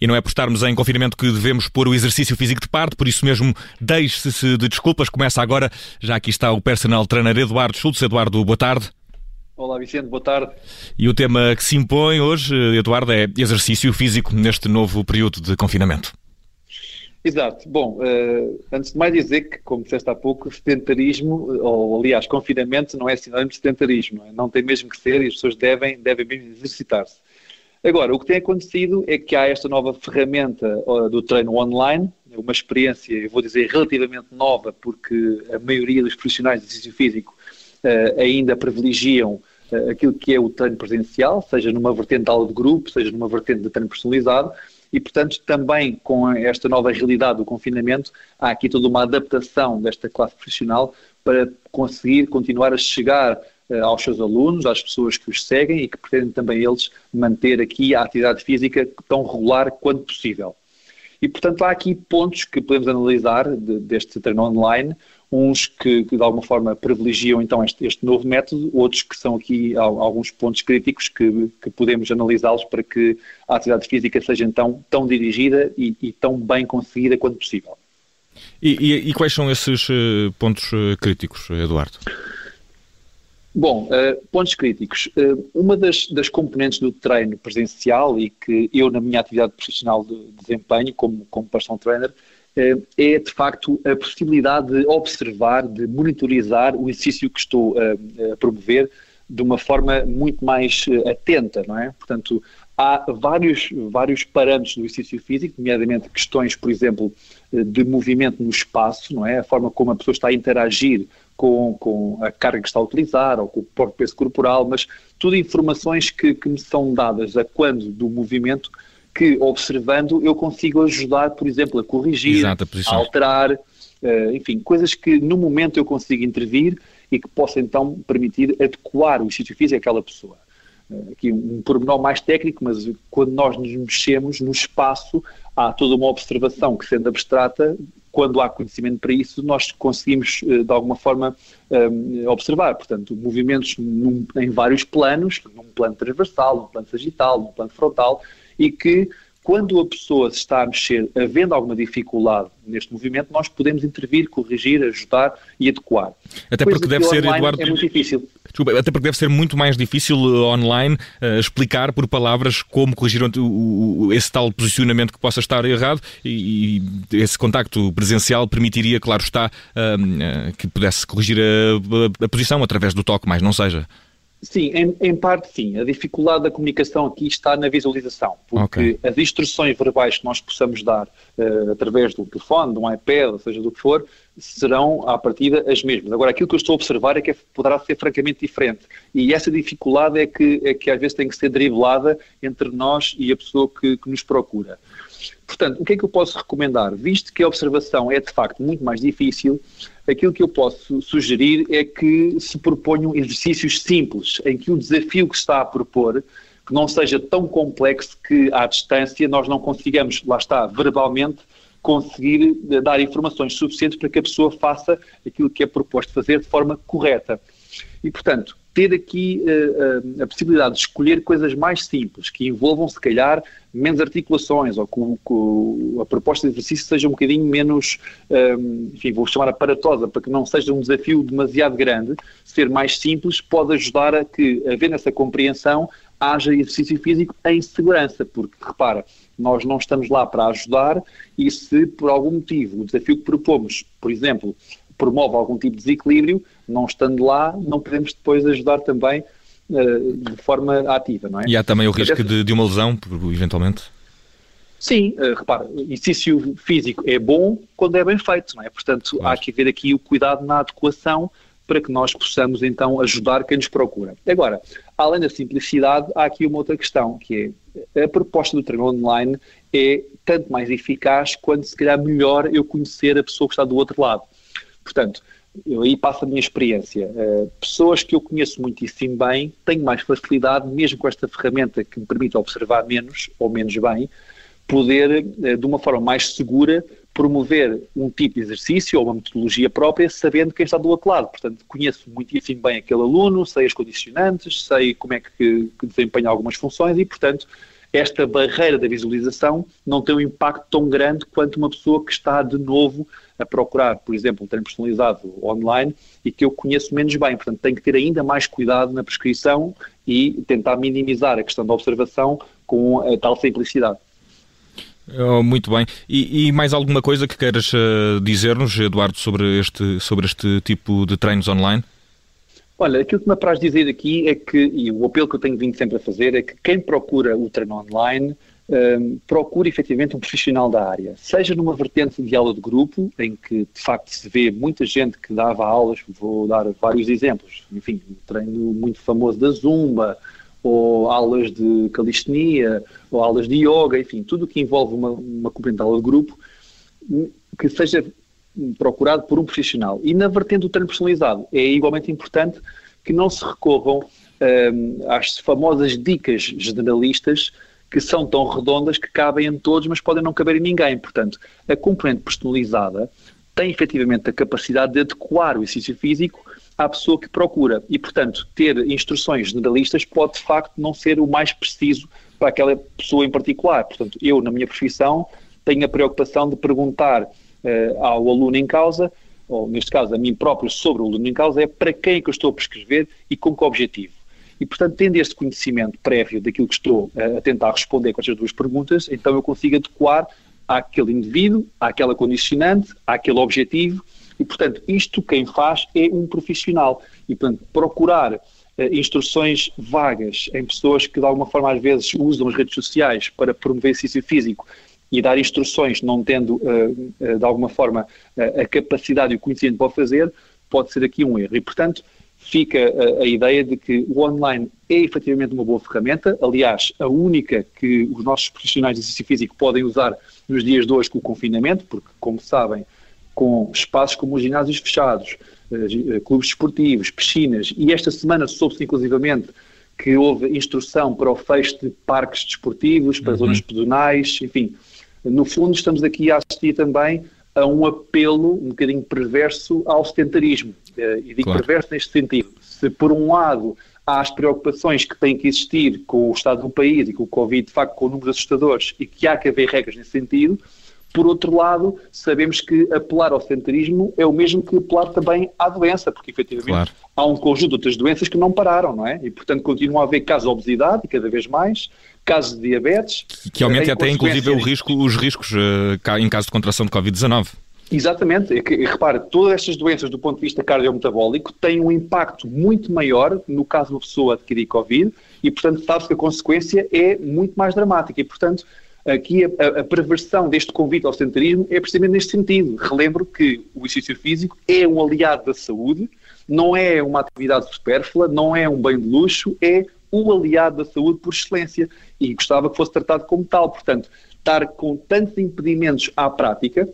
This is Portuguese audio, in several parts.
E não é por estarmos em confinamento que devemos pôr o exercício físico de parte, por isso mesmo deixe-se de desculpas. Começa agora, já aqui está o personal trainer Eduardo Schultz. Eduardo, boa tarde. Olá Vicente, boa tarde. E o tema que se impõe hoje, Eduardo, é exercício físico neste novo período de confinamento. Exato. Bom, uh, antes de mais dizer que, como disseste há pouco, sedentarismo, ou aliás, confinamento não é sinónimo de sedentarismo. Não, é? não tem mesmo que ser e as pessoas devem, devem mesmo exercitar-se. Agora, o que tem acontecido é que há esta nova ferramenta do treino online, uma experiência, eu vou dizer, relativamente nova, porque a maioria dos profissionais de exercício físico uh, ainda privilegiam uh, aquilo que é o treino presencial, seja numa vertente de aula de grupo, seja numa vertente de treino personalizado, e, portanto, também com esta nova realidade do confinamento, há aqui toda uma adaptação desta classe profissional para conseguir continuar a chegar uh, aos seus alunos, às pessoas que os seguem e que pretendem também eles manter aqui a atividade física tão regular quanto possível. E, portanto, há aqui pontos que podemos analisar de, deste treino online, uns que, que, de alguma forma privilegiam então este, este, novo método, outros que são aqui alguns pontos críticos que, que podemos analisá-los para que a atividade física seja então tão dirigida e, e tão bem conseguida quanto possível. E, e, e quais são esses uh, pontos uh, críticos, Eduardo? Bom, uh, pontos críticos. Uh, uma das, das, componentes do treino presencial e que eu, na minha atividade profissional de, de desempenho, como, como personal trainer, é de facto a possibilidade de observar, de monitorizar o exercício que estou a promover de uma forma muito mais atenta, não é? Portanto, há vários, vários parâmetros do exercício físico, nomeadamente questões, por exemplo, de movimento no espaço, não é? A forma como a pessoa está a interagir com, com a carga que está a utilizar ou com o próprio peso corporal, mas tudo informações que, que me são dadas a quando do movimento que, observando, eu consigo ajudar, por exemplo, a corrigir, Exato, a, a alterar, uh, enfim, coisas que no momento eu consigo intervir e que possa então permitir adequar o exercício físico àquela pessoa. Uh, aqui um pormenor mais técnico, mas quando nós nos mexemos no espaço, há toda uma observação que, sendo abstrata, quando há conhecimento para isso, nós conseguimos, eh, de alguma forma, eh, observar. Portanto, movimentos num, em vários planos, num plano transversal, num plano sagital, num plano frontal, e que quando a pessoa se está a mexer, havendo alguma dificuldade neste movimento, nós podemos intervir, corrigir, ajudar e adequar. Até Coisa porque deve ser, Eduardo. É muito difícil. Desculpa, até porque deve ser muito mais difícil uh, online uh, explicar por palavras como corrigir o, o, esse tal posicionamento que possa estar errado e, e esse contacto presencial permitiria, claro está, uh, uh, que pudesse corrigir a, a, a posição através do toque, mas não seja. Sim, em, em, parte sim. A dificuldade da comunicação aqui está na visualização, porque okay. as instruções verbais que nós possamos dar uh, através do telefone, de um iPad, ou seja do que for, serão à partida as mesmas. Agora, aquilo que eu estou a observar é que poderá ser francamente diferente. E essa dificuldade é que, é que às vezes tem que ser driblada entre nós e a pessoa que, que nos procura. Portanto, o que é que eu posso recomendar? Visto que a observação é de facto muito mais difícil, aquilo que eu posso sugerir é que se proponham exercícios simples, em que o desafio que está a propor que não seja tão complexo que à distância nós não consigamos, lá está, verbalmente, conseguir eh, dar informações suficientes para que a pessoa faça aquilo que é proposto fazer de forma correta. E, portanto, ter aqui uh, a possibilidade de escolher coisas mais simples, que envolvam, se calhar, menos articulações, ou que, a proposta de exercício seja um bocadinho menos, um, enfim, vou chamar aparatosa, para que não seja um desafio demasiado grande, ser mais simples pode ajudar a que, havendo essa compreensão, haja exercício físico em segurança, porque, repara, nós não estamos lá para ajudar e se, por algum motivo, o desafio que propomos, por exemplo, promove algum tipo de desequilíbrio, não estando lá, não podemos depois ajudar também uh, de forma ativa, não é? E há também o risco de, de uma lesão, eventualmente? Sim, uh, repara, exercício físico é bom quando é bem feito, não é? Portanto, claro. há que haver aqui o cuidado na adequação para que nós possamos então ajudar quem nos procura. Agora, além da simplicidade, há aqui uma outra questão, que é a proposta do treino online é tanto mais eficaz quanto se calhar melhor eu conhecer a pessoa que está do outro lado. Portanto, eu aí passo a minha experiência. Uh, pessoas que eu conheço muitíssimo bem têm mais facilidade, mesmo com esta ferramenta que me permite observar menos ou menos bem, poder, uh, de uma forma mais segura, promover um tipo de exercício ou uma metodologia própria, sabendo quem está do outro lado. Portanto, conheço muitíssimo bem aquele aluno, sei as condicionantes, sei como é que, que desempenha algumas funções e, portanto, esta barreira da visualização não tem um impacto tão grande quanto uma pessoa que está de novo a procurar, por exemplo, um treino personalizado online e que eu conheço menos bem. Portanto, tenho que ter ainda mais cuidado na prescrição e tentar minimizar a questão da observação com a tal simplicidade. Oh, muito bem. E, e, mais alguma coisa que queiras uh, dizer-nos, Eduardo, sobre este, sobre este tipo de treinos online? Olha, aquilo que me apraz dizer aqui é que, e o apelo que eu tenho vindo sempre a fazer, é que quem procura o treino online um, procure efetivamente um profissional da área, seja numa vertente de aula de grupo, em que de facto se vê muita gente que dava aulas, vou dar vários exemplos, enfim, um treino muito famoso da Zumba, ou aulas de calistenia, ou aulas de yoga, enfim, tudo o que envolve uma, uma componente de aula de grupo, que seja procurado por um profissional. E na vertente do treino personalizado, é igualmente importante que não se recorram um, às famosas dicas generalistas que são tão redondas que cabem em todos, mas podem não caber em ninguém. Portanto, a componente personalizada tem efetivamente a capacidade de adequar o exercício físico à pessoa que procura. E, portanto, ter instruções generalistas pode, de facto, não ser o mais preciso para aquela pessoa em particular. Portanto, eu, na minha profissão, tenho a preocupação de perguntar uh, ao aluno em causa, ou neste caso a mim próprio, sobre o aluno em causa, é para quem é que eu estou a prescrever e com que objetivo. E, portanto, tendo este conhecimento prévio daquilo que estou uh, a tentar responder com estas duas perguntas, então eu consigo adequar àquele indivíduo, àquela condicionante, àquele objetivo e, portanto, isto quem faz é um profissional. E, portanto, procurar uh, instruções vagas em pessoas que, de alguma forma, às vezes usam as redes sociais para promover exercício físico e dar instruções, não tendo, uh, de alguma forma, a capacidade e o conhecimento para o fazer, pode ser aqui um erro. E, portanto, fica a, a, ideia de que o online é efetivamente uma boa ferramenta, aliás, a única que os nossos profissionais de exercício físico podem usar nos dias de hoje com o confinamento, porque, como sabem, com espaços como os ginásios fechados, eh, eh, clubes desportivos, piscinas, e esta semana soube-se inclusivamente que houve instrução para o fecho de parques desportivos, para uhum. zonas pedonais, enfim. No fundo, estamos aqui a assistir também a um apelo um bocadinho perverso ao sedentarismo. Eh, e digo claro. perverso neste sentido. Se, por um lado, há as preocupações que têm que existir com o estado do país e com o Covid, de facto, com números assustadores, e que há que haver regras nesse sentido, por outro lado, sabemos que apelar ao centrismo é o mesmo que apelar também à doença, porque efetivamente claro. há um conjunto de outras doenças que não pararam, não é? E portanto continua a haver casos de obesidade, e cada vez mais, casos de diabetes. Que aumenta até inclusive o risco, os riscos uh, em caso de contração de Covid-19. Exatamente, repare, todas estas doenças do ponto de vista cardiometabólico têm um impacto muito maior no caso de uma pessoa adquirir Covid e, portanto, sabe-se que a consequência é muito mais dramática e, portanto, Aqui a, a, perversão deste convite ao sedentarismo é precisamente neste sentido. Relembro que o exercício físico é um aliado da saúde, não é uma atividade supérflua, não é um bem de luxo, é o aliado da saúde por excelência e gostava que fosse tratado como tal. Portanto, estar com tantos impedimentos à prática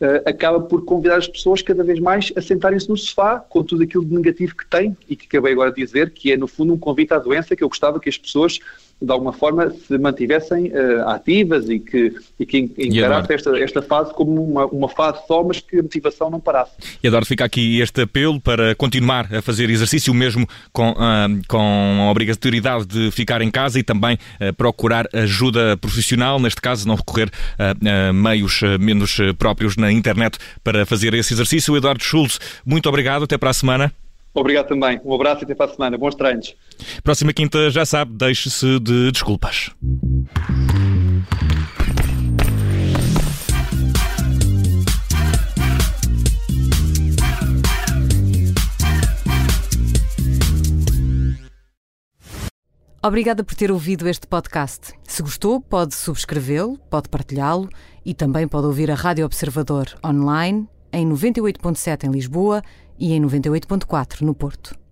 uh, acaba por convidar as pessoas cada vez mais a sentarem-se no sofá com tudo aquilo de negativo que tem e que acabei agora de dizer, que é no fundo um convite à doença que eu gostava que as pessoas de alguma forma se mantivessem uh, ativas e que, e que encarassem esta, esta fase como uma, uma fase só, mas que a motivação não parasse. E Eduardo, fica aqui este apelo para continuar a fazer exercício, mesmo com, uh, com a obrigatoriedade de ficar em casa e também uh, procurar ajuda profissional, neste caso não recorrer a meios menos próprios na internet para fazer esse exercício. Eduardo Schultz, muito obrigado, até para a semana. Obrigado também. Um abraço e até para a semana. Bons treinos. Próxima quinta, já sabe, deixe-se de desculpas. Obrigada por ter ouvido este podcast. Se gostou, pode subscrevê-lo, pode partilhá-lo e também pode ouvir a Rádio Observador online em 98.7 em Lisboa e em 98.4 no Porto.